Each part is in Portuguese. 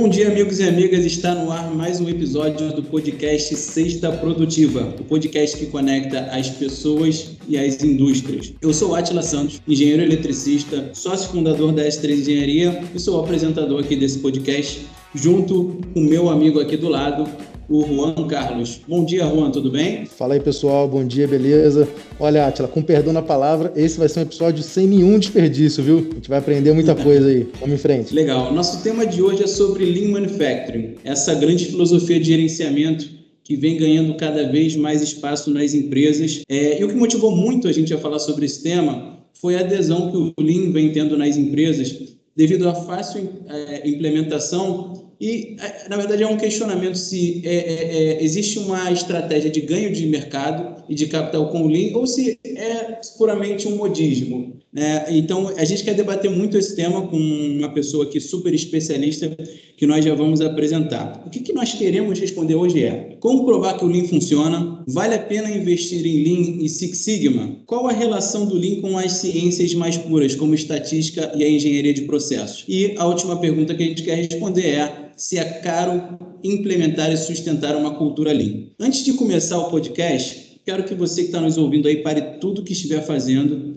bom dia, amigos e amigas. Está no ar mais um episódio do podcast Sexta Produtiva, o podcast que conecta as pessoas e as indústrias. Eu sou Atila Santos, engenheiro eletricista, sócio fundador da S3 Engenharia e sou apresentador aqui desse podcast, junto com meu amigo aqui do lado, o Juan Carlos. Bom dia, Juan, tudo bem? Fala aí, pessoal, bom dia, beleza? Olha, Atila, com perdão na palavra, esse vai ser um episódio sem nenhum desperdício, viu? A gente vai aprender muita coisa aí. Vamos em frente. Legal. Nosso tema de hoje é sobre Lean Manufacturing, essa grande filosofia de gerenciamento que vem ganhando cada vez mais espaço nas empresas. É, e o que motivou muito a gente a falar sobre esse tema foi a adesão que o Lean vem tendo nas empresas devido à fácil é, implementação e, é, na verdade, é um questionamento se é, é, é, existe uma estratégia de ganho de mercado e de capital com o Lean ou se é puramente um modismo. Né? Então, a gente quer debater muito esse tema com uma pessoa aqui super especialista que nós já vamos apresentar. O que, que nós queremos responder hoje é como provar que o Lean funciona? Vale a pena investir em Lean e Six Sigma? Qual a relação do Lean com as ciências mais puras, como estatística e a engenharia de processos? E a última pergunta que a gente quer responder é se é caro implementar e sustentar uma cultura Lean. Antes de começar o podcast, quero que você que está nos ouvindo aí pare tudo que estiver fazendo.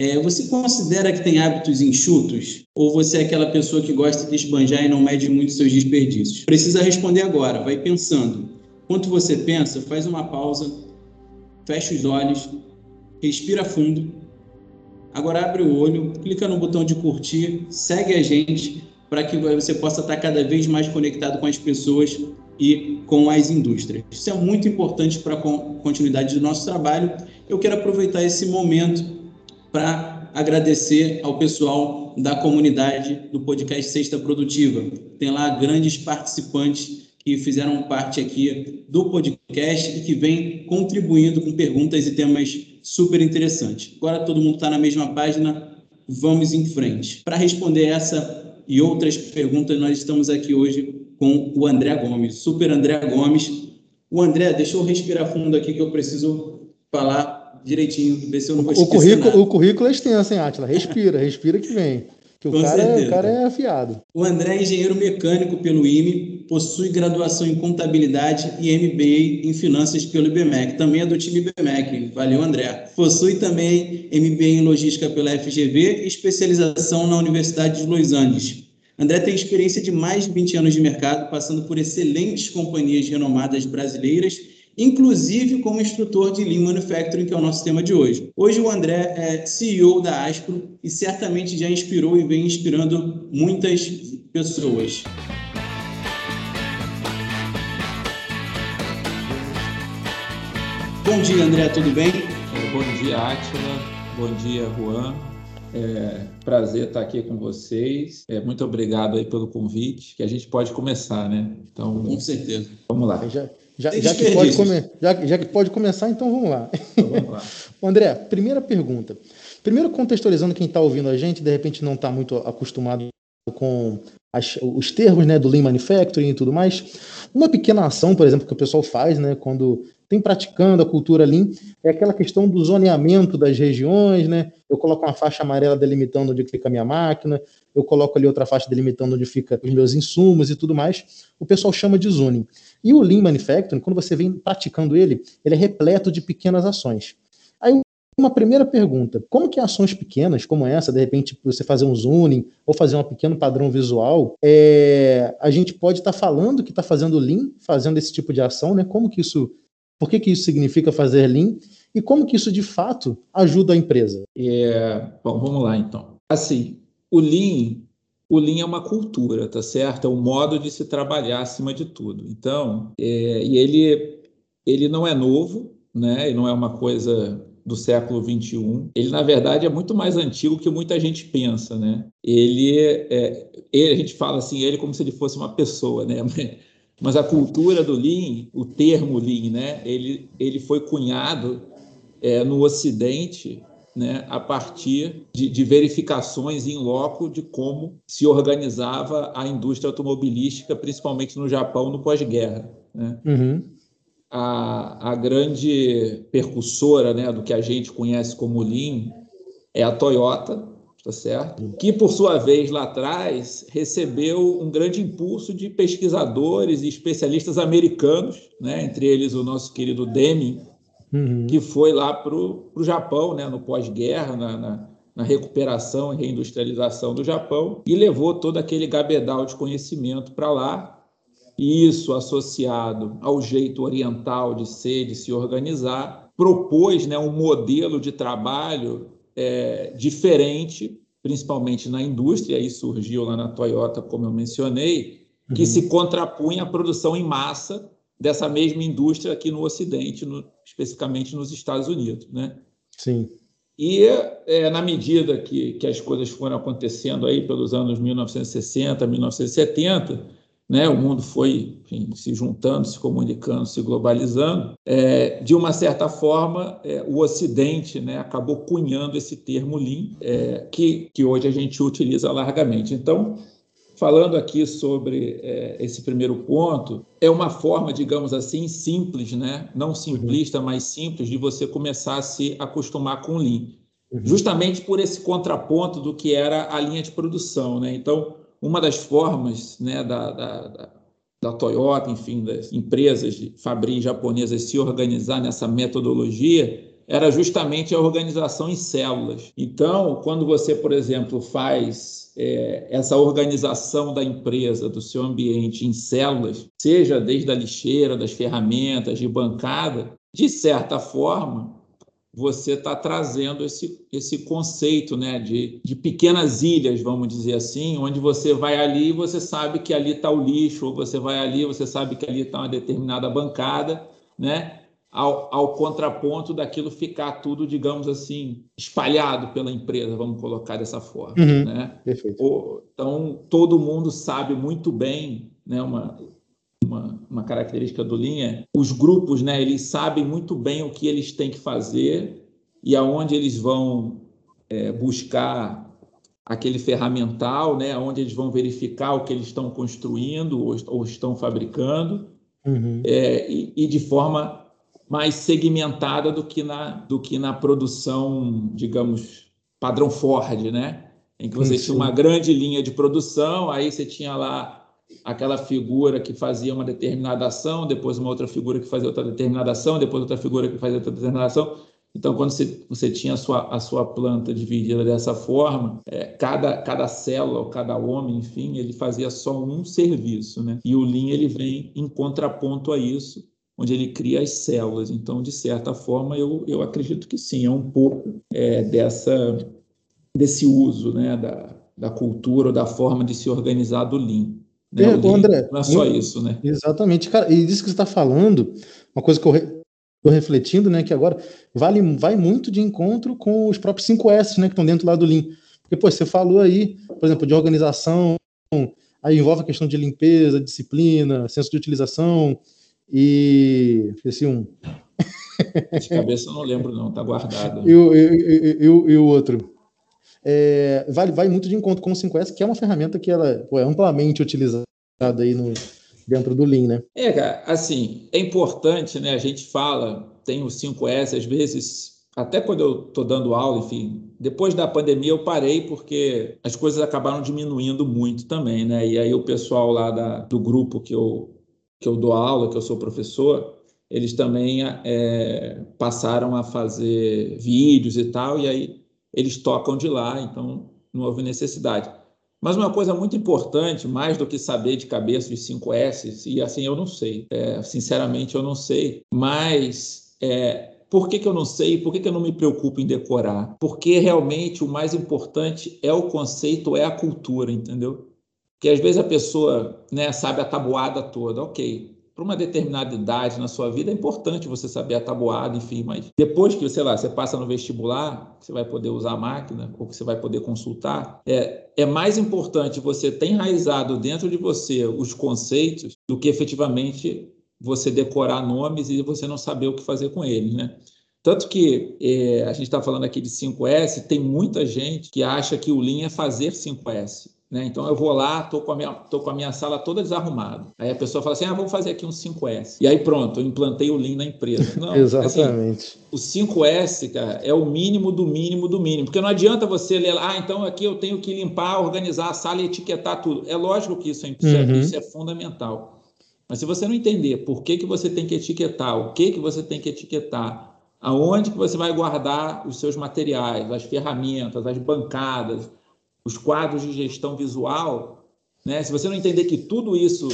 É, você considera que tem hábitos enxutos? Ou você é aquela pessoa que gosta de esbanjar e não mede muito seus desperdícios? Precisa responder agora, vai pensando. Enquanto você pensa, faz uma pausa, fecha os olhos, respira fundo. Agora abre o olho, clica no botão de curtir, segue a gente para que você possa estar cada vez mais conectado com as pessoas e com as indústrias. Isso é muito importante para a continuidade do nosso trabalho. Eu quero aproveitar esse momento para agradecer ao pessoal da comunidade do podcast Sexta Produtiva. Tem lá grandes participantes que fizeram parte aqui do podcast e que vem contribuindo com perguntas e temas super interessantes. Agora todo mundo está na mesma página, vamos em frente. Para responder essa e outras perguntas, nós estamos aqui hoje com o André Gomes, Super André Gomes. O André, deixa eu respirar fundo aqui que eu preciso falar direitinho, ver se eu não vou o currículo, nada. O currículo é extenso, hein, Atila? Respira, respira que vem. Que o cara, é, o cara é afiado. O André é engenheiro mecânico pelo IME, possui graduação em contabilidade e MBA em finanças pelo IBMEC. Também é do time IBMEC. Valeu, André. Possui também MBA em logística pela FGV e especialização na Universidade de Los Angeles. André tem experiência de mais de 20 anos de mercado, passando por excelentes companhias renomadas brasileiras, inclusive como instrutor de Lean Manufacturing, que é o nosso tema de hoje. Hoje o André é CEO da Aspro e certamente já inspirou e vem inspirando muitas pessoas. Bom dia, André, tudo bem? Bom dia, Átila. Bom dia, Juan. É, prazer estar aqui com vocês. É, muito obrigado aí pelo convite, que a gente pode começar, né? Então, com certeza. Vamos lá. Já, já, já que, pode come, já, já, que pode começar, então vamos lá. Então, vamos lá. André, primeira pergunta. Primeiro, contextualizando quem está ouvindo a gente, de repente não está muito acostumado com as, os termos né, do Lean Manufacturing e tudo mais. Uma pequena ação, por exemplo, que o pessoal faz né, quando tem praticando a cultura Lean, é aquela questão do zoneamento das regiões, né? Eu coloco uma faixa amarela delimitando onde fica a minha máquina, eu coloco ali outra faixa delimitando onde fica os meus insumos e tudo mais. O pessoal chama de zoning. E o Lean Manufacturing, quando você vem praticando ele, ele é repleto de pequenas ações. Aí uma primeira pergunta: como que ações pequenas, como essa, de repente você fazer um zoning ou fazer um pequeno padrão visual, é, a gente pode estar tá falando que está fazendo Lean, fazendo esse tipo de ação, né? Como que isso por que, que isso significa fazer Lean e como que isso de fato ajuda a empresa? É, bom, vamos lá então. Assim, o Lean, o Lean é uma cultura, tá certo? É um modo de se trabalhar acima de tudo. Então, é, e ele, ele não é novo, né? Ele não é uma coisa do século 21. Ele, na verdade, é muito mais antigo que muita gente pensa, né? Ele, é, ele a gente fala assim, ele como se ele fosse uma pessoa, né? Mas a cultura do Lean, o termo Lean, né, ele, ele foi cunhado é, no Ocidente né, a partir de, de, verificações em loco de como se organizava a indústria automobilística, principalmente no Japão, no pós-guerra. Né? Uhum. A, a grande percussora né, do que a gente conhece como Lean é a Toyota, tá certo? Que, por sua vez, lá atrás, recebeu um grande impulso de pesquisadores e especialistas americanos, né? entre eles o nosso querido Deming, uhum. que foi lá para o Japão, né? no pós-guerra, na, na, na, recuperação e reindustrialização do Japão, e levou todo aquele gabedal de conhecimento para lá. Isso associado ao jeito oriental de ser, de se organizar, propôs né, um modelo de trabalho é, diferente, principalmente na indústria, aí surgiu lá na Toyota, como eu mencionei, que uhum. se contrapunha à produção em massa dessa mesma indústria aqui no Ocidente, no, especificamente nos Estados Unidos. Né? Sim. E é, na medida que, que as coisas foram acontecendo aí pelos anos 1960, 1970, né? O mundo foi enfim, se juntando, se comunicando, se globalizando. É, de uma certa forma, é, o Ocidente né, acabou cunhando esse termo Lean, é, que, que hoje a gente utiliza largamente. Então, falando aqui sobre é, esse primeiro ponto, é uma forma, digamos assim, simples, né? não simplista, uhum. mas simples, de você começar a se acostumar com Lean. Uhum. Justamente por esse contraponto do que era a linha de produção. Né? Então, uma das formas né, da, da, da Toyota, enfim, das empresas de fabril japonesas se organizar nessa metodologia era justamente a organização em células. Então, quando você, por exemplo, faz é, essa organização da empresa, do seu ambiente em células, seja desde a lixeira, das ferramentas, de bancada, de certa forma, você está trazendo esse, esse conceito né, de, de pequenas ilhas, vamos dizer assim, onde você vai ali e você sabe que ali está o lixo, ou você vai ali e você sabe que ali está uma determinada bancada, né, ao, ao contraponto daquilo ficar tudo, digamos assim, espalhado pela empresa, vamos colocar dessa forma. Uhum, né? Perfeito. Então, todo mundo sabe muito bem, né, uma, uma, uma característica do Lean é os grupos, né, eles sabem muito bem o que eles têm que fazer e aonde eles vão é, buscar aquele ferramental, né, onde eles vão verificar o que eles estão construindo ou, ou estão fabricando, uhum. é, e, e, de forma mais segmentada do que na, do que na produção, digamos, padrão Ford, né? Em que você sim, tinha uma grande linha de produção, aí você tinha lá aquela figura que fazia uma determinada ação, depois uma outra figura que fazia outra determinada ação, depois outra figura que fazia outra determinada ação. Então, quando você, você tinha a sua, a sua planta dividida dessa forma, é, cada, cada célula, cada homem, enfim, ele fazia só um serviço. Né? E o Lean ele vem em contraponto a isso, onde ele cria as células. Então, de certa forma, eu, eu acredito que sim, é um pouco é, dessa, desse uso né, da, da cultura ou da forma de se organizar do Lean. Né? É, André, não é só isso, né? Exatamente, cara. E disso que você está falando, uma coisa que eu estou refletindo, né, que agora vale, vai muito de encontro com os próprios 5S, né, que estão dentro lá do Lean. Porque, pô, você falou aí, por exemplo, de organização, aí envolve a questão de limpeza, disciplina, senso de utilização e... Esqueci um... De cabeça eu não lembro não, tá guardado. O, e o outro? É, vai, vai muito de encontro com o 5S, que é uma ferramenta que ela pô, é amplamente utilizada aí no, dentro do Lean, né? É, cara, assim, é importante, né? A gente fala, tem o 5S, às vezes, até quando eu estou dando aula, enfim, depois da pandemia eu parei porque as coisas acabaram diminuindo muito também, né? E aí o pessoal lá da, do grupo que eu, que eu dou aula, que eu sou professor, eles também é, passaram a fazer vídeos e tal, e aí eles tocam de lá, então não houve necessidade. Mas uma coisa muito importante, mais do que saber de cabeça os 5S, e assim eu não sei, é, sinceramente eu não sei, mas é, por que, que eu não sei? Por que, que eu não me preocupo em decorar? Porque realmente o mais importante é o conceito, é a cultura, entendeu? Porque às vezes a pessoa né, sabe a tabuada toda, ok para uma determinada idade na sua vida é importante você saber a tabuada, enfim, mas depois que, sei lá, você passa no vestibular, você vai poder usar a máquina ou que você vai poder consultar, é, é mais importante você ter enraizado dentro de você os conceitos do que efetivamente você decorar nomes e você não saber o que fazer com eles, né? Tanto que é, a gente está falando aqui de 5S, tem muita gente que acha que o Lean é fazer 5S. Né? Então eu vou lá, estou com, a minha, tô com a minha sala toda desarrumada. Aí a pessoa fala assim: ah, vamos fazer aqui um 5S. E aí pronto, eu implantei o Lean na empresa. Não, Exatamente. Assim, o 5S, cara, é o mínimo do mínimo do mínimo. Porque não adianta você ler lá, ah, então aqui eu tenho que limpar, organizar a sala e etiquetar tudo. É lógico que isso é, uhum. isso é fundamental. Mas se você não entender por que, que você tem que etiquetar, o que, que você tem que etiquetar, aonde que você vai guardar os seus materiais, as ferramentas, as bancadas, os quadros de gestão visual, né? se você não entender que tudo isso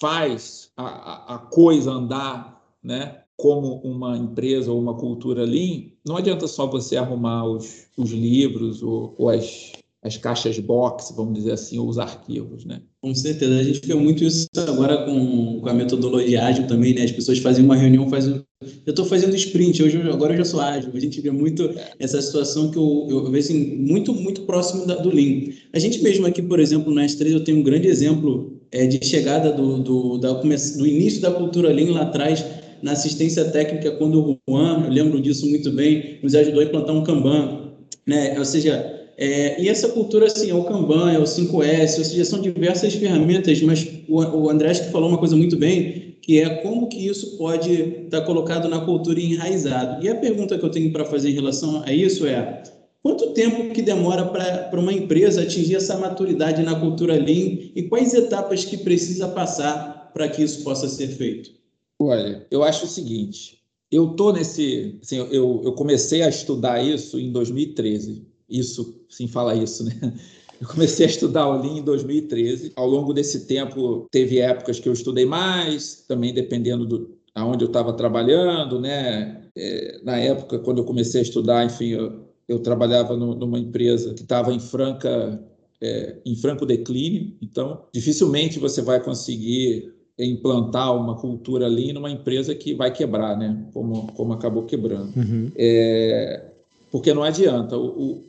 faz a, a coisa andar né? como uma empresa ou uma cultura lean, não adianta só você arrumar os, os livros ou, ou as, as caixas box, vamos dizer assim, ou os arquivos, né? Com certeza, a gente vê muito isso agora com, com a metodologia ágil também, né? As pessoas fazem uma reunião, fazem. Eu estou fazendo sprint, hoje, agora eu já sou ágil. A gente vê muito essa situação que eu, eu vejo assim, muito, muito próximo da, do Lean. A gente mesmo aqui, por exemplo, na S3, eu tenho um grande exemplo é, de chegada do, do, da, do início da cultura Lean lá atrás, na assistência técnica, quando o Juan, eu lembro disso muito bem, nos ajudou a implantar um Kanban. Né? Ou seja, é, e essa cultura, assim, é o Kanban, é o 5S, ou seja, são diversas ferramentas, mas o, o André acho que falou uma coisa muito bem, que é como que isso pode estar tá colocado na cultura e enraizado. E a pergunta que eu tenho para fazer em relação a isso é, quanto tempo que demora para uma empresa atingir essa maturidade na cultura Lean e quais etapas que precisa passar para que isso possa ser feito? Olha, eu acho o seguinte, eu tô nesse, assim, eu, eu comecei a estudar isso em 2013, isso, sim, fala isso, né? Eu comecei a estudar o Lean em 2013. Ao longo desse tempo, teve épocas que eu estudei mais, também dependendo do aonde eu estava trabalhando, né? É, na época, quando eu comecei a estudar, enfim, eu, eu trabalhava no, numa empresa que estava em franca é, em franco declínio, então dificilmente você vai conseguir implantar uma cultura ali numa empresa que vai quebrar, né? Como, como acabou quebrando. Uhum. É, porque não adianta. O, o,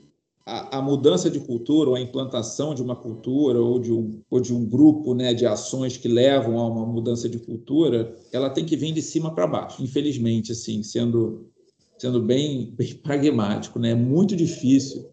a, a, mudança de cultura ou a implantação de uma cultura ou de um, ou de um grupo né, de ações que levam a uma mudança de cultura, ela tem que vir de cima para baixo. Infelizmente, assim, sendo, sendo bem, bem pragmático, né? é muito difícil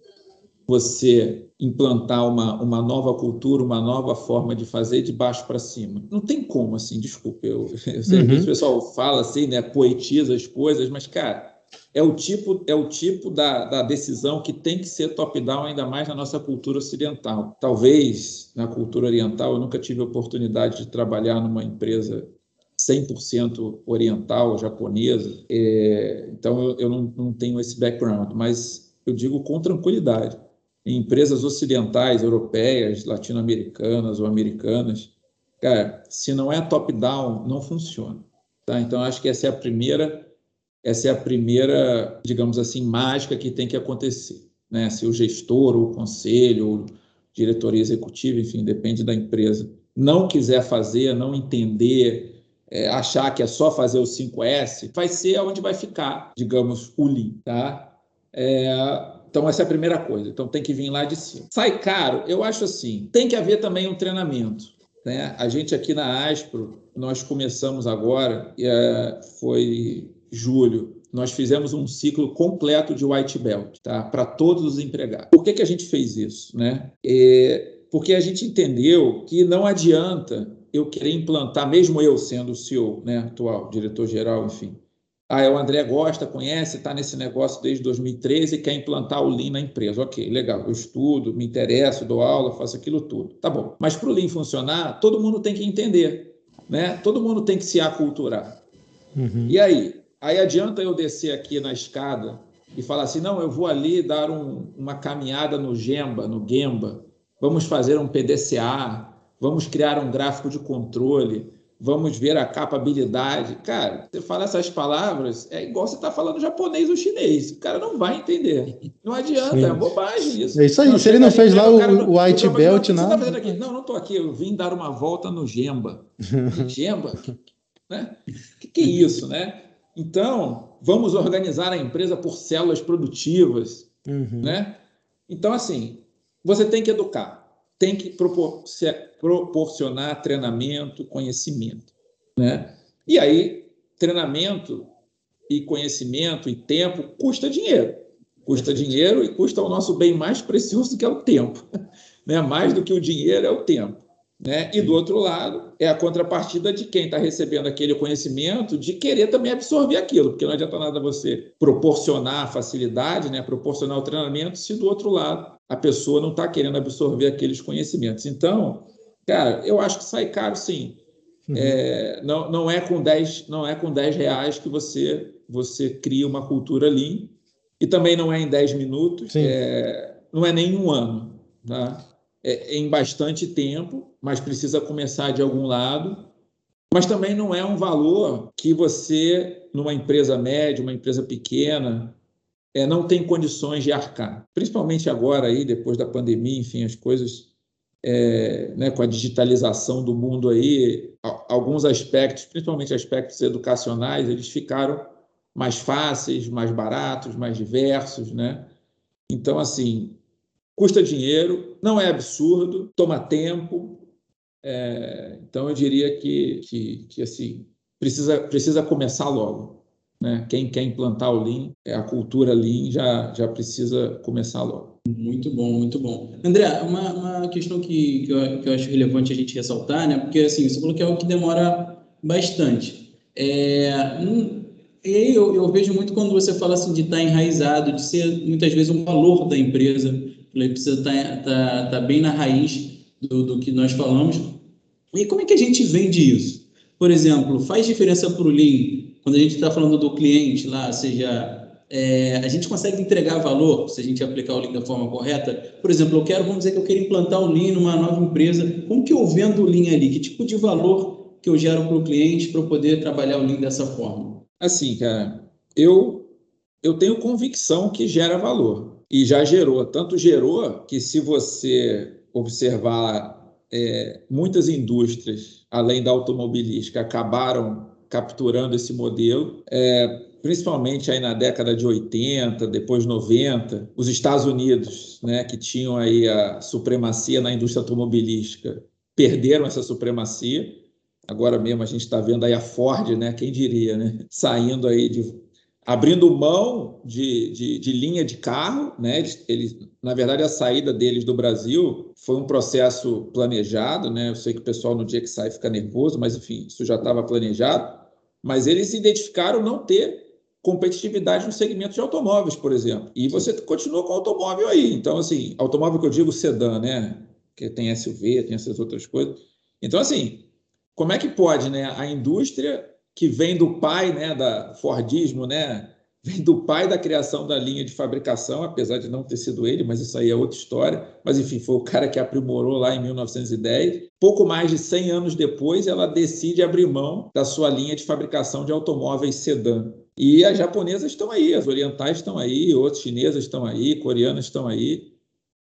você implantar uma, uma nova cultura, uma nova forma de fazer de baixo para cima. Não tem como, assim, desculpa, eu, eu sei uhum. que o pessoal fala assim, né, poetiza as coisas, mas, cara, é o tipo, é o tipo da, da decisão que tem que ser top-down, ainda mais na nossa cultura ocidental. Talvez na cultura oriental, eu nunca tive a oportunidade de trabalhar numa empresa 100% oriental, japonesa, é, então eu, eu não, não tenho esse background, mas eu digo com tranquilidade. Em empresas ocidentais, europeias, latino-americanas ou americanas, cara, se não é top-down, não funciona. Tá? Então, acho que essa é a primeira essa é a primeira, digamos assim, mágica que tem que acontecer. Né? Se o gestor, ou o conselho, ou diretoria executiva, enfim, depende da empresa, não quiser fazer, não entender, é, achar que é só fazer o 5S, vai ser onde vai ficar, digamos, o Lean. Tá? É, então, essa é a primeira coisa. Então, tem que vir lá de cima. Sai caro? Eu acho assim. Tem que haver também um treinamento. Né? A gente aqui na Aspro, nós começamos agora, é, foi julho, nós fizemos um ciclo completo de white belt, tá? Para todos os empregados. Por que, que a gente fez isso, né? É porque a gente entendeu que não adianta eu querer implantar, mesmo eu sendo o CEO, né, atual, diretor-geral, enfim. Ah, é o André gosta, conhece, está nesse negócio desde 2013 e quer implantar o Lean na empresa. Ok, legal, eu estudo, me interesso, dou aula, faço aquilo tudo. Tá bom. Mas para o Lean funcionar, todo mundo tem que entender, né? Todo mundo tem que se aculturar. Uhum. E aí, Aí adianta eu descer aqui na escada e falar assim: não, eu vou ali dar um, uma caminhada no Gemba, no Gemba, vamos fazer um PDCA, vamos criar um gráfico de controle, vamos ver a capabilidade. Cara, você fala essas palavras, é igual você está falando japonês ou chinês. O cara não vai entender. Não adianta, Sim. é bobagem isso. É isso aí. Não, Se ele não fez lá o, o white belt, não. Tá fazendo aqui? Não, não estou aqui. Eu vim dar uma volta no Gemba. Gemba? né? que, que é isso, né? Então, vamos organizar a empresa por células produtivas, uhum. né? Então, assim, você tem que educar, tem que proporcionar treinamento, conhecimento, né? E aí, treinamento e conhecimento e tempo custa dinheiro. Custa dinheiro e custa o nosso bem mais precioso que é o tempo. Né? Mais do que o dinheiro é o tempo. Né? E do outro lado, é a contrapartida de quem está recebendo aquele conhecimento de querer também absorver aquilo, porque não adianta nada você proporcionar facilidade, né? proporcionar o treinamento, se do outro lado a pessoa não está querendo absorver aqueles conhecimentos. Então, cara, eu acho que sai caro sim. Uhum. É, não, não, é com 10, não é com 10 reais que você, você cria uma cultura lean, e também não é em 10 minutos, é, não é nem um ano. Tá? É, em bastante tempo, mas precisa começar de algum lado. Mas também não é um valor que você, numa empresa média, uma empresa pequena, é, não tem condições de arcar. Principalmente agora, aí, depois da pandemia, enfim, as coisas é, né, com a digitalização do mundo aí, alguns aspectos, principalmente aspectos educacionais, eles ficaram mais fáceis, mais baratos, mais diversos, né? Então, assim, custa dinheiro, não é absurdo, toma tempo. É, então, eu diria que, que, que, assim, precisa, precisa começar logo. Né? Quem quer implantar o Lean, é, a cultura Lean já, já precisa começar logo. Muito bom, muito bom. André, uma, uma questão que, que eu, que, eu, acho relevante a gente ressaltar, né? porque assim, você falou que é algo que demora bastante. É, e aí eu, eu, vejo muito quando você fala assim de estar enraizado, de ser muitas vezes um valor da empresa, ele precisa estar, estar, estar bem na raiz do, do, que nós falamos. E como é que a gente vende isso? Por exemplo, faz diferença para o Lean quando a gente está falando do cliente lá, seja é, a gente consegue entregar valor se a gente aplicar o Lean da forma correta? Por exemplo, eu quero, vamos dizer que eu quero implantar o Lean numa nova empresa. Como que eu vendo o Lean ali? Que tipo de valor que eu gero para o cliente para eu poder trabalhar o Lean dessa forma? Assim, cara, eu, eu tenho convicção que gera valor. E já gerou. Tanto gerou que, se você observar, é, muitas indústrias, além da automobilística, acabaram capturando esse modelo. É, principalmente aí na década de 80, depois 90, os Estados Unidos, né, que tinham aí a supremacia na indústria automobilística, perderam essa supremacia Agora mesmo a gente está vendo aí a Ford, né? Quem diria, né? Saindo aí de abrindo mão de, de, de, linha de carro, né? Eles, eles, na verdade, a saída deles do Brasil foi um processo planejado, né? Eu sei que o pessoal no dia que sai fica nervoso, mas enfim, isso já estava planejado. Mas eles identificaram não ter competitividade no segmento de automóveis, por exemplo. E você continua com automóvel aí. Então, assim, automóvel que eu digo sedã, né? Que tem SUV, tem essas outras coisas. Então, assim, como é que pode, né? A indústria que vem do pai, né, da Fordismo, né, vem do pai da criação da linha de fabricação, apesar de não ter sido ele, mas isso aí é outra história. Mas enfim, foi o cara que aprimorou lá em 1910. Pouco mais de 100 anos depois, ela decide abrir mão da sua linha de fabricação de automóveis sedã. E as japonesas estão aí, as orientais estão aí, outras chinesas estão aí, coreanas estão aí,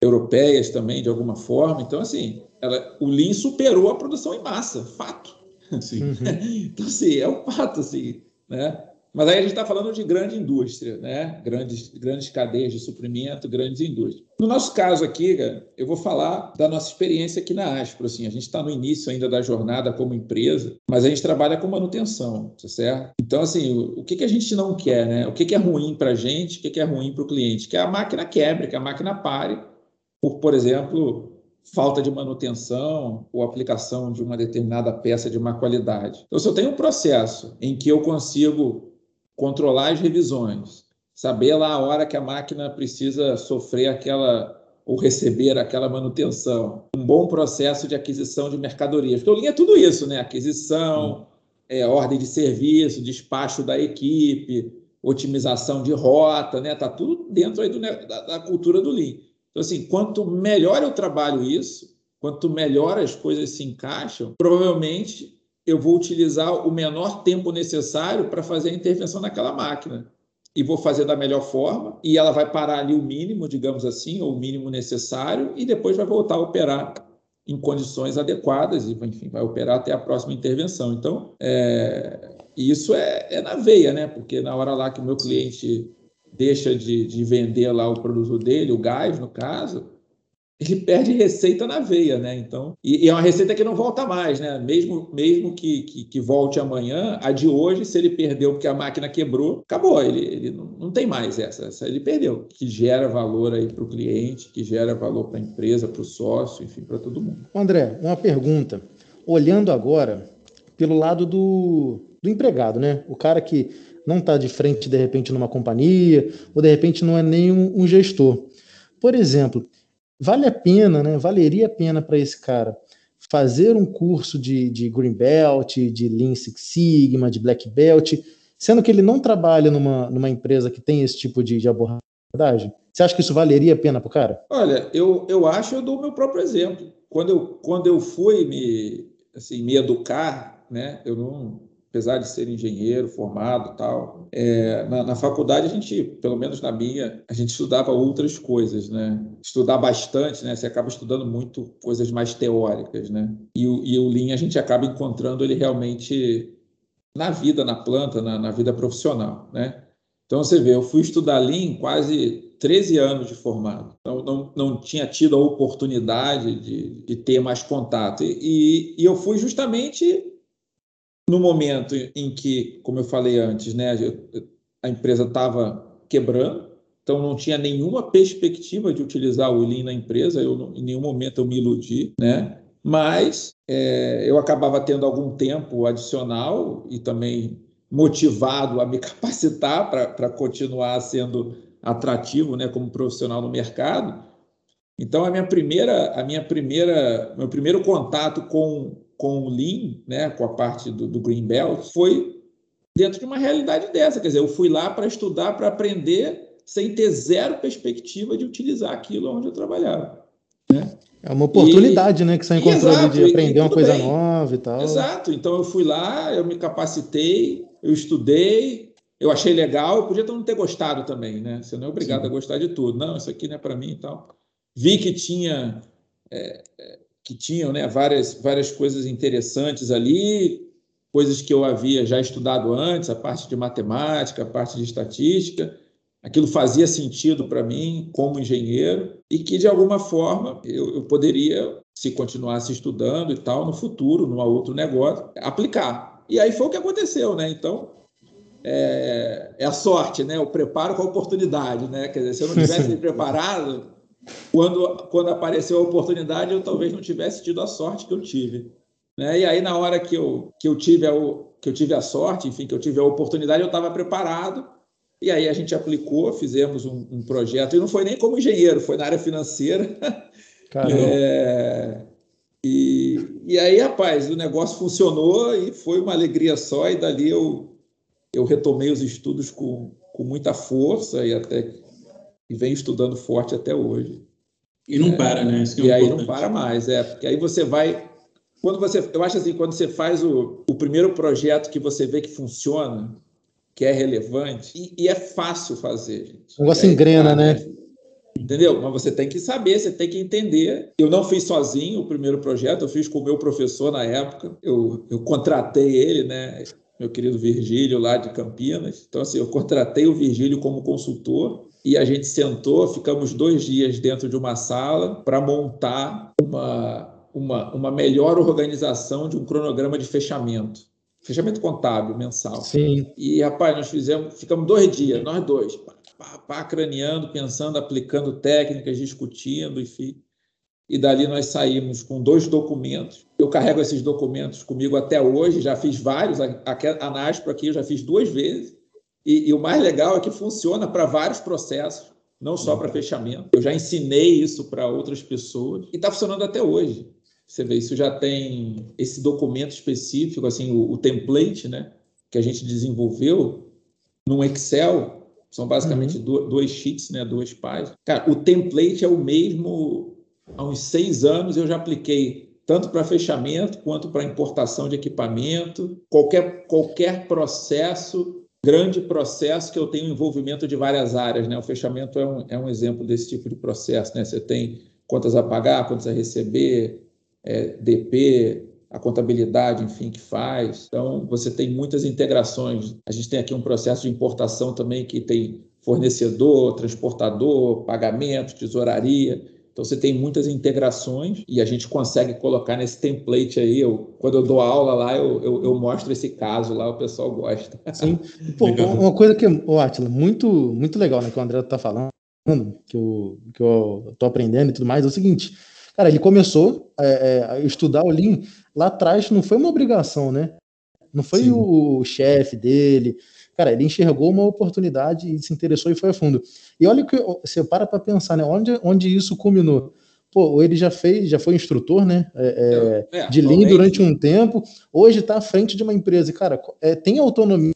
europeias também, de alguma forma. Então, assim, ela, o Lean superou a produção em massa, fato. Assim. Uhum. Então, assim, é um fato, assim, né? Mas aí a gente está falando de grande indústria, né? Grandes, grandes cadeias de suprimento, grandes indústrias. No nosso caso aqui, eu vou falar da nossa experiência aqui na Aspro. Assim, a gente está no início ainda da jornada como empresa, mas a gente trabalha com manutenção, tá certo? Então, assim, o, o que, que a gente não quer, né? O que, que é ruim para a gente, o que, que é ruim para o cliente? Que a máquina quebre, que a máquina pare, por, por exemplo, falta de manutenção ou aplicação de uma determinada peça de má qualidade. Então, se eu tenho um processo em que eu consigo controlar as revisões, saber lá a hora que a máquina precisa sofrer aquela ou receber aquela manutenção, um bom processo de aquisição de mercadorias. Porque o Lean é tudo isso, né? Aquisição, é, ordem de serviço, despacho da equipe, otimização de rota, né? Tá tudo dentro aí do, da, da cultura do Lean. Então, assim, quanto melhor eu trabalho isso, quanto melhor as coisas se encaixam, provavelmente eu vou utilizar o menor tempo necessário para fazer a intervenção naquela máquina. E vou fazer da melhor forma, e ela vai parar ali o mínimo, digamos assim, ou o mínimo necessário, e depois vai voltar a operar em condições adequadas, e enfim, vai operar até a próxima intervenção. Então, é, isso é, é na veia, né? Porque na hora lá que o meu cliente deixa de, de vender lá o produto dele, o gás, no caso, ele perde receita na veia, né? Então, e, e, é uma receita que não volta mais, né? Mesmo, mesmo que, que, que, volte amanhã, a de hoje, se ele perdeu porque a máquina quebrou, acabou, ele, ele não, não tem mais essa, essa, ele perdeu, que gera valor aí para o cliente, que gera valor para a empresa, para o sócio, enfim, para todo mundo. André, uma pergunta. Olhando agora pelo lado do, do empregado, né? O cara que não está de frente, de repente, numa companhia, ou de repente não é nem um, um gestor. Por exemplo, vale a pena, né? Valeria a pena para esse cara fazer um curso de, de Green Belt, de Lean Six Sigma, de Black Belt, sendo que ele não trabalha numa, numa empresa que tem esse tipo de, de abordagem? Você acha que isso valeria a pena para o cara? Olha, eu, eu acho, eu dou o meu próprio exemplo. Quando eu, quando eu fui me, assim, me educar, né, eu não, apesar de ser engenheiro formado tal, é, na, na, faculdade a gente, pelo menos na minha, a gente estudava outras coisas, né? Estudar bastante, né? Você acaba estudando muito coisas mais teóricas, né? E o, e o Lean a gente acaba encontrando ele realmente na vida, na planta, na, na vida profissional, né? Então você vê, eu fui estudar Lean quase 13 anos de formado. Então, não, não tinha tido a oportunidade de, de ter mais contato. E, e, e eu fui justamente no momento em que, como eu falei antes, né, a empresa estava quebrando, então não tinha nenhuma perspectiva de utilizar o Lean na empresa, eu em nenhum momento eu me iludi, né? Mas é, eu acabava tendo algum tempo adicional e também motivado a me capacitar para continuar sendo atrativo, né, como profissional no mercado. Então a minha primeira, a minha primeira, meu primeiro contato com com o Lean, né, com a parte do, do Green Belt, foi dentro de uma realidade dessa. Quer dizer, eu fui lá para estudar, para aprender, sem ter zero perspectiva de utilizar aquilo onde eu trabalhava. Né? É uma oportunidade, e, né, que você encontrou exato, de aprender uma coisa bem. nova e tal. Exato. Então eu fui lá, eu me capacitei, eu estudei, eu achei legal. Eu podia não ter gostado também, né? Você não é obrigado Sim. a gostar de tudo. Não, isso aqui não é para mim e tal. Vi que tinha é, é que tinham né, várias, várias coisas interessantes ali, coisas que eu havia já estudado antes, a parte de matemática, a parte de estatística. Aquilo fazia sentido para mim como engenheiro e que, de alguma forma, eu, eu poderia, se continuasse estudando e tal, no futuro, num outro negócio, aplicar. E aí foi o que aconteceu, né? Então, é, é, a sorte, né? O preparo com a oportunidade, né? Quer dizer, se eu não tivesse me preparado, quando, quando apareceu a oportunidade, eu talvez não tivesse tido a sorte que eu tive. Né? E aí, na hora que eu, que, eu tive a, que eu tive a sorte, enfim, que eu tive a oportunidade, eu estava preparado. E aí a gente aplicou, fizemos um, um, projeto, e não foi nem como engenheiro, foi na área financeira. É, e, e aí, rapaz, o negócio funcionou e foi uma alegria só, e dali eu, eu retomei os estudos com, com muita força e até e vem estudando forte até hoje. E não é, para, né? É e aí não para mais, é, porque aí você vai. Quando você, eu acho assim, quando você faz o, o primeiro projeto que você vê que funciona, que é relevante, e, e é fácil fazer, gente. O negócio é, engrena, né? Entendeu? Mas você tem que saber, você tem que entender. Eu não fiz sozinho o primeiro projeto, eu fiz com o meu professor na época. Eu, eu contratei ele, né? Meu querido Virgílio, lá de Campinas. Então, assim, eu contratei o Virgílio como consultor e a gente sentou, ficamos dois dias dentro de uma sala para montar uma, uma, uma melhor organização de um cronograma de fechamento. Fechamento contábil mensal. Sim. E, rapaz, nós fizemos, ficamos dois dias, nós dois, pá, pá, pá, craneando, pensando, aplicando técnicas, discutindo, enfim. E dali nós saímos com dois documentos. Eu carrego esses documentos comigo até hoje, já fiz vários. A, a, a NASPRO aqui eu já fiz duas vezes. E, e o mais legal é que funciona para vários processos, não só para fechamento. Eu já ensinei isso para outras pessoas e está funcionando até hoje. Você vê, isso já tem esse documento específico, assim, o, o template, né, que a gente desenvolveu num Excel. São basicamente uhum. dois sheets, né, duas páginas. Cara, o template é o mesmo há uns seis anos. Eu já apliquei tanto para fechamento quanto para importação de equipamento. Qualquer, qualquer processo grande processo que eu tenho envolvimento de várias áreas. Né? O fechamento é um, é um exemplo desse tipo de processo. Né? Você tem contas a pagar, contas a receber, é, DP, a contabilidade, enfim, que faz. Então, você tem muitas integrações. A gente tem aqui um processo de importação também que tem fornecedor, transportador, pagamento, tesouraria. Então você tem muitas integrações e a gente consegue colocar nesse template aí. Eu, quando eu dou aula lá, eu, eu, eu mostro esse caso lá, o pessoal gosta. Sim. Pô, uma coisa que, ô Atila, muito, muito legal, né, que o André está falando, que eu, que eu tô aprendendo e tudo mais, é o seguinte. Cara, ele começou é, é, a estudar o Lean lá atrás, não foi uma obrigação, né? Não foi Sim. o chefe dele, Cara, ele enxergou uma oportunidade e se interessou e foi a fundo. E olha que você para para pensar, né? Onde, onde isso culminou? Pô, ele já fez, já foi instrutor, né? É, é, é de Lean durante um tempo. Hoje está à frente de uma empresa. E, cara, é, tem autonomia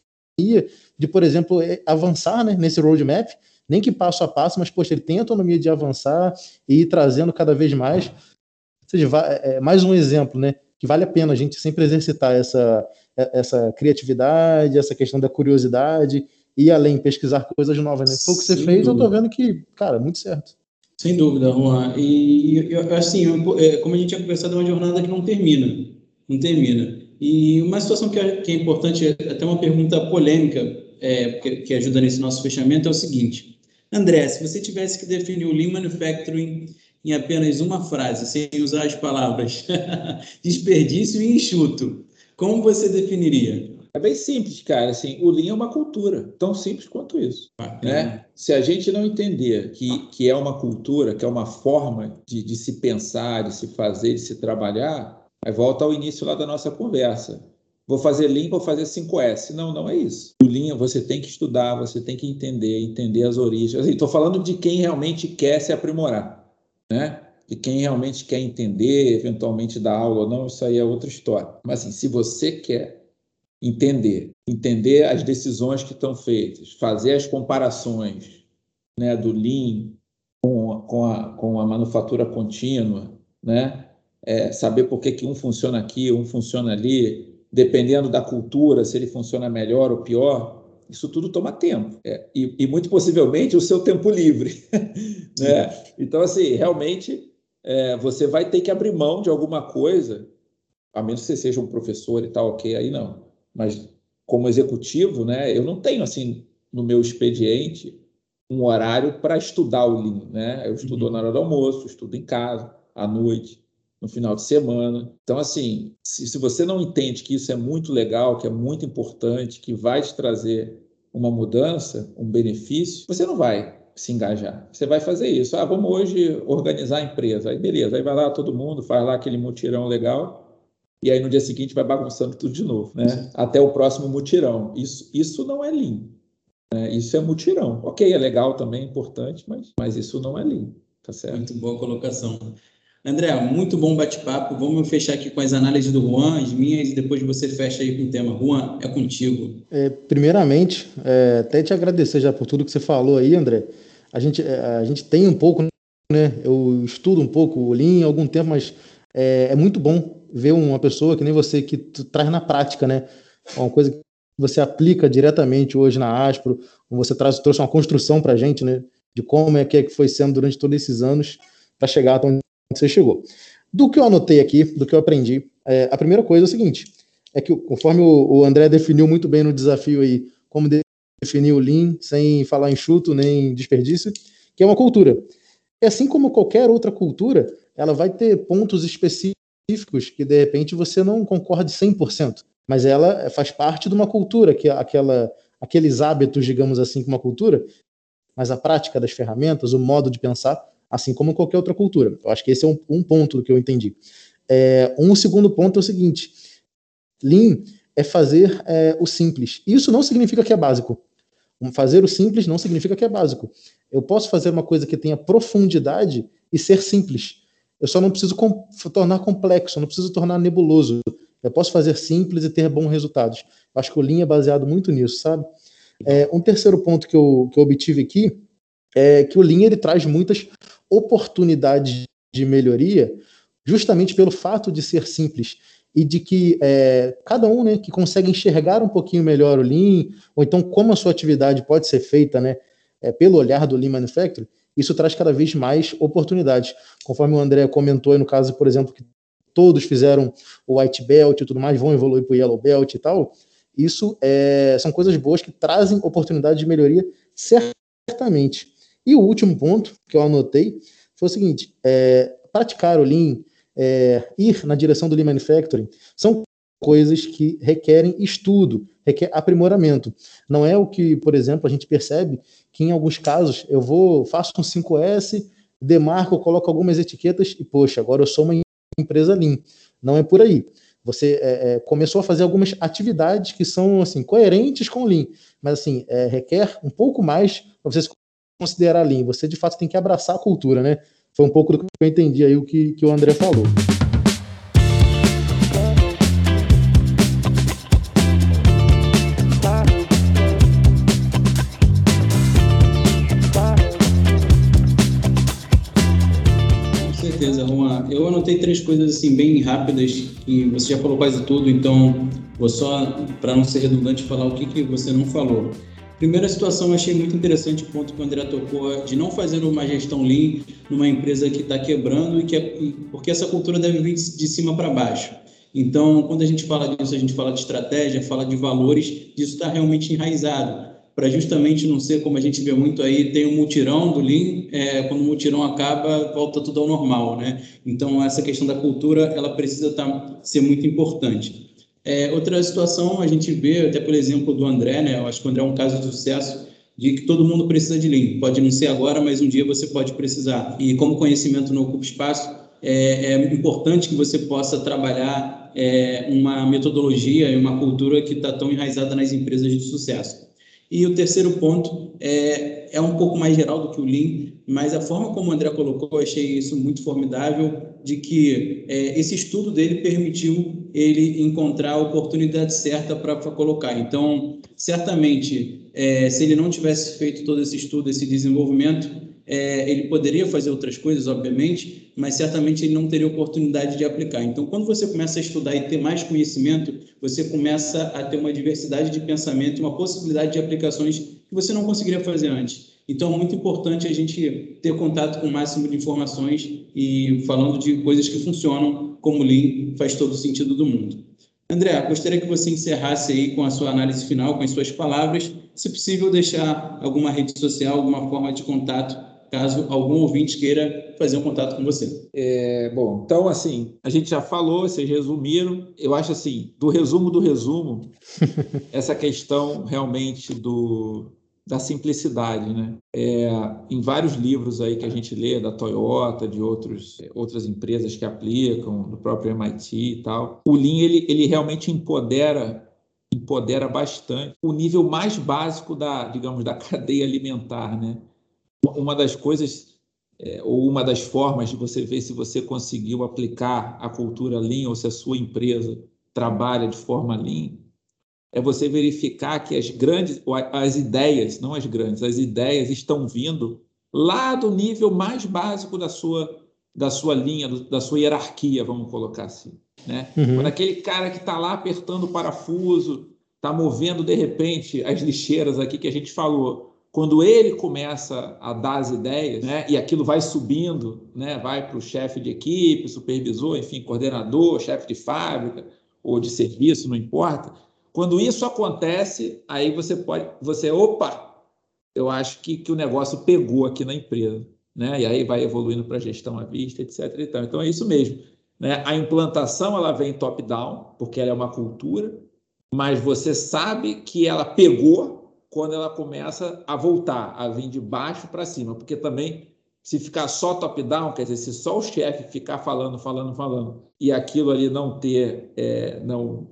de, por exemplo, é, avançar né, nesse roadmap, nem que passo a passo, mas, poxa, ele tem autonomia de avançar e ir trazendo cada vez mais. Ou seja, é, mais um exemplo, né? Que vale a pena a gente sempre exercitar essa, é, essa criatividade, essa questão da curiosidade e além pesquisar coisas novas, né? Foi o que você Sem fez, dúvida. eu tô vendo que, cara, muito certo. Sem dúvida, Juan. E assim, é, como a gente tinha conversado, é uma jornada que não termina, não termina. E uma situação que é, que é importante, até uma pergunta polêmica é, que, que ajuda nesse nosso fechamento é o seguinte: André, se você tivesse que definir o Lean Manufacturing em apenas uma frase, sem usar as palavras desperdício e enxuto, como você definiria? É bem simples, cara. Assim, o Lean é uma cultura, tão simples quanto isso. né? Se a gente não entender que, que é uma cultura, que é uma forma de, de se pensar, de se fazer, de se trabalhar, aí volta ao início lá da nossa conversa. Vou fazer Lean, vou fazer 5S. Não, não é isso. O Lean você tem que estudar, você tem que entender, entender as origens. Estou assim, falando de quem realmente quer se aprimorar, né? De quem realmente quer entender, eventualmente dar aula ou não, isso aí é outra história. Mas assim, se você quer entender, entender as decisões que estão feitas, fazer as comparações né, do Lean com, com, a, com a manufatura contínua, né, é, saber por que, que um funciona aqui, um funciona ali, dependendo da cultura, se ele funciona melhor ou pior, isso tudo toma tempo. É, e, e, muito possivelmente o seu tempo livre. né? Então, assim, realmente é, você vai ter que abrir mão de alguma coisa, a menos que você seja um professor e tal, ok, aí não. Mas como executivo, né, eu não tenho assim no meu expediente um horário para estudar o Lean, né? Eu estudo uhum. na hora do almoço, estudo em casa, à noite, no final de semana. Então, assim, se, se você não entende que isso é muito legal, que é muito importante, que vai te trazer uma mudança, um benefício, você não vai se engajar. Você vai fazer isso. Ah, vamos hoje organizar a empresa. Aí beleza, aí vai lá todo mundo, faz lá aquele mutirão legal, e aí no dia seguinte vai bagunçando tudo de novo, né? Até o próximo mutirão. Isso, isso não é lean. Né? Isso é mutirão. Ok, é legal também, é importante, mas, mas isso não é lean. Tá certo? Muito boa colocação. André, muito bom bate-papo. Vamos fechar aqui com as análises do Juan, as minhas, e depois você fecha aí com o tema. Juan, é contigo. É, primeiramente, é, até te agradecer já por tudo que você falou aí, André. A gente, é, a gente tem um pouco, né? Eu estudo um pouco o Lean há algum tempo, mas é, é muito bom ver uma pessoa que nem você que traz na prática, né? Uma coisa que você aplica diretamente hoje na Aspro, você traz, trouxe uma construção para a gente, né? De como é que, é que foi sendo durante todos esses anos para chegar até onde você chegou. Do que eu anotei aqui, do que eu aprendi, é, a primeira coisa é o seguinte: é que conforme o, o André definiu muito bem no desafio aí, como definir o Lean sem falar em chuto nem desperdício, que é uma cultura. E assim como qualquer outra cultura, ela vai ter pontos específicos que de repente você não concorde 100%, mas ela faz parte de uma cultura, que é aquela, aqueles hábitos, digamos assim, com uma cultura, mas a prática das ferramentas, o modo de pensar, assim como qualquer outra cultura. Eu acho que esse é um, um ponto do que eu entendi. É, um segundo ponto é o seguinte: Lean é fazer é, o simples. Isso não significa que é básico. Fazer o simples não significa que é básico. Eu posso fazer uma coisa que tenha profundidade e ser simples. Eu só não preciso com, tornar complexo, não preciso tornar nebuloso. Eu posso fazer simples e ter bons resultados. Acho que o Lean é baseado muito nisso, sabe? É, um terceiro ponto que eu, que eu obtive aqui é que o Lean ele traz muitas oportunidades de melhoria justamente pelo fato de ser simples e de que é, cada um né, que consegue enxergar um pouquinho melhor o Lean, ou então como a sua atividade pode ser feita né, é, pelo olhar do Lean Manufacturing, isso traz cada vez mais oportunidades. Conforme o André comentou, no caso, por exemplo, que todos fizeram o White Belt e tudo mais, vão evoluir para o Yellow Belt e tal, isso é, são coisas boas que trazem oportunidades de melhoria, certamente. E o último ponto que eu anotei foi o seguinte: é, praticar o Lean, é, ir na direção do Lean Manufacturing, são coisas que requerem estudo, requer aprimoramento. Não é o que, por exemplo, a gente percebe que em alguns casos eu vou, faço um 5S, demarco, coloco algumas etiquetas e, poxa, agora eu sou uma empresa Lean. Não é por aí. Você é, é, começou a fazer algumas atividades que são assim coerentes com o Lean, mas assim é, requer um pouco mais para você se considerar Lean. Você de fato tem que abraçar a cultura, né? Foi um pouco do que eu entendi aí o que, que o André falou. certeza, Juan. Eu anotei três coisas assim bem rápidas que você já falou quase tudo, então vou só, para não ser redundante, falar o que, que você não falou. Primeira situação, eu achei muito interessante o ponto que o André tocou de não fazer uma gestão lean numa empresa que está quebrando e que é, porque essa cultura deve vir de cima para baixo. Então, quando a gente fala disso, a gente fala de estratégia, fala de valores, isso está realmente enraizado para justamente não ser como a gente vê muito aí, tem um mutirão do Lean, é, quando o mutirão acaba, volta tudo ao normal, né? Então, essa questão da cultura, ela precisa tá, ser muito importante. É, outra situação, a gente vê, até por exemplo do André, né? Eu acho que o André é um caso de sucesso, de que todo mundo precisa de Lean. Pode não ser agora, mas um dia você pode precisar. E como conhecimento não ocupa espaço, é, é importante que você possa trabalhar é, uma metodologia e uma cultura que está tão enraizada nas empresas de sucesso. E o terceiro ponto é, é um pouco mais geral do que o Lean, mas a forma como o André colocou, eu achei isso muito formidável, de que é, esse estudo dele permitiu ele encontrar a oportunidade certa para colocar. Então, certamente, é, se ele não tivesse feito todo esse estudo, esse desenvolvimento, é, ele poderia fazer outras coisas, obviamente, mas certamente ele não teria oportunidade de aplicar. Então, quando você começa a estudar e ter mais conhecimento, você começa a ter uma diversidade de pensamento, uma possibilidade de aplicações que você não conseguiria fazer antes. Então, é muito importante a gente ter contato com o máximo de informações e falando de coisas que funcionam, como o Lean faz todo o sentido do mundo. André, gostaria que você encerrasse aí com a sua análise final, com as suas palavras. Se possível, deixar alguma rede social, alguma forma de contato caso algum ouvinte queira fazer um contato com você. É, bom, então, assim, a gente já falou, vocês resumiram. Eu acho assim, do resumo do resumo, essa questão realmente do, da simplicidade, né? É, em vários livros aí que a gente lê da Toyota, de outros, outras empresas que aplicam, do próprio MIT e tal, o Lean ele, ele realmente empodera empodera bastante o nível mais básico da, digamos, da cadeia alimentar, né? uma das coisas é, ou uma das formas de você ver se você conseguiu aplicar a cultura Lean ou se a sua empresa trabalha de forma Lean é você verificar que as grandes, as ideias, não as grandes, as ideias estão vindo lá do nível mais básico da sua da sua linha, da sua hierarquia, vamos colocar assim, né? Uhum. Quando aquele cara que está lá apertando o parafuso, está movendo de repente as lixeiras aqui que a gente falou, quando ele começa a dar as ideias, né, e aquilo vai subindo, né, vai para o chefe de equipe, supervisor, enfim, coordenador, chefe de fábrica ou de serviço, não importa. Quando isso acontece, aí você pode, você, opa, eu acho que, que o negócio pegou aqui na empresa, né, e aí vai evoluindo para gestão à vista, etc. Então é isso mesmo. Né? A implantação ela vem top-down, porque ela é uma cultura, mas você sabe que ela pegou quando ela começa a voltar, a vir de baixo para cima, porque também se ficar só top-down, quer dizer, se só o chefe ficar falando, falando, falando, e aquilo ali não ter, é, não,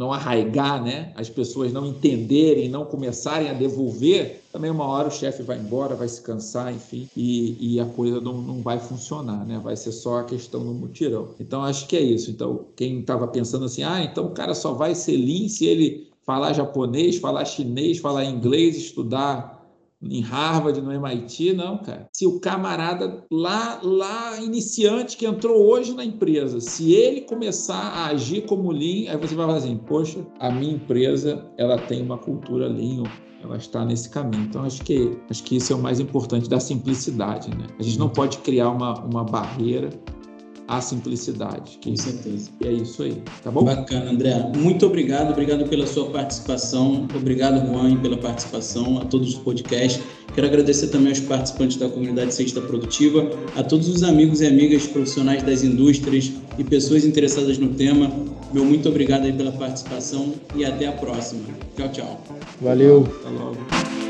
não arraigar, né? as pessoas não entenderem, não começarem a devolver, também uma hora o chefe vai embora, vai se cansar, enfim, e, e a coisa não, não vai funcionar, né? vai ser só a questão do mutirão. Então, acho que é isso. Então, quem estava pensando assim, ah, então o cara só vai ser lean se ele falar japonês, falar chinês, falar inglês, estudar em Harvard, no MIT, não, cara. Se o camarada lá, lá iniciante que entrou hoje na empresa, se ele começar a agir como Lean, aí você vai falar assim, poxa, a minha empresa, ela tem uma cultura Lean, ela está nesse caminho. Então, acho que, acho que isso é o mais importante da simplicidade, né? A gente não pode criar uma, uma barreira à simplicidade. Com certeza. E é isso aí, tá bom? Bacana, André. Muito obrigado, obrigado pela sua participação. Obrigado, Juan, pela participação, a todos os podcasts. Quero agradecer também aos participantes da comunidade Sexta Produtiva, a todos os amigos e amigas profissionais das indústrias e pessoas interessadas no tema. Meu muito obrigado aí pela participação e até a próxima. Tchau, tchau. Valeu. Até logo.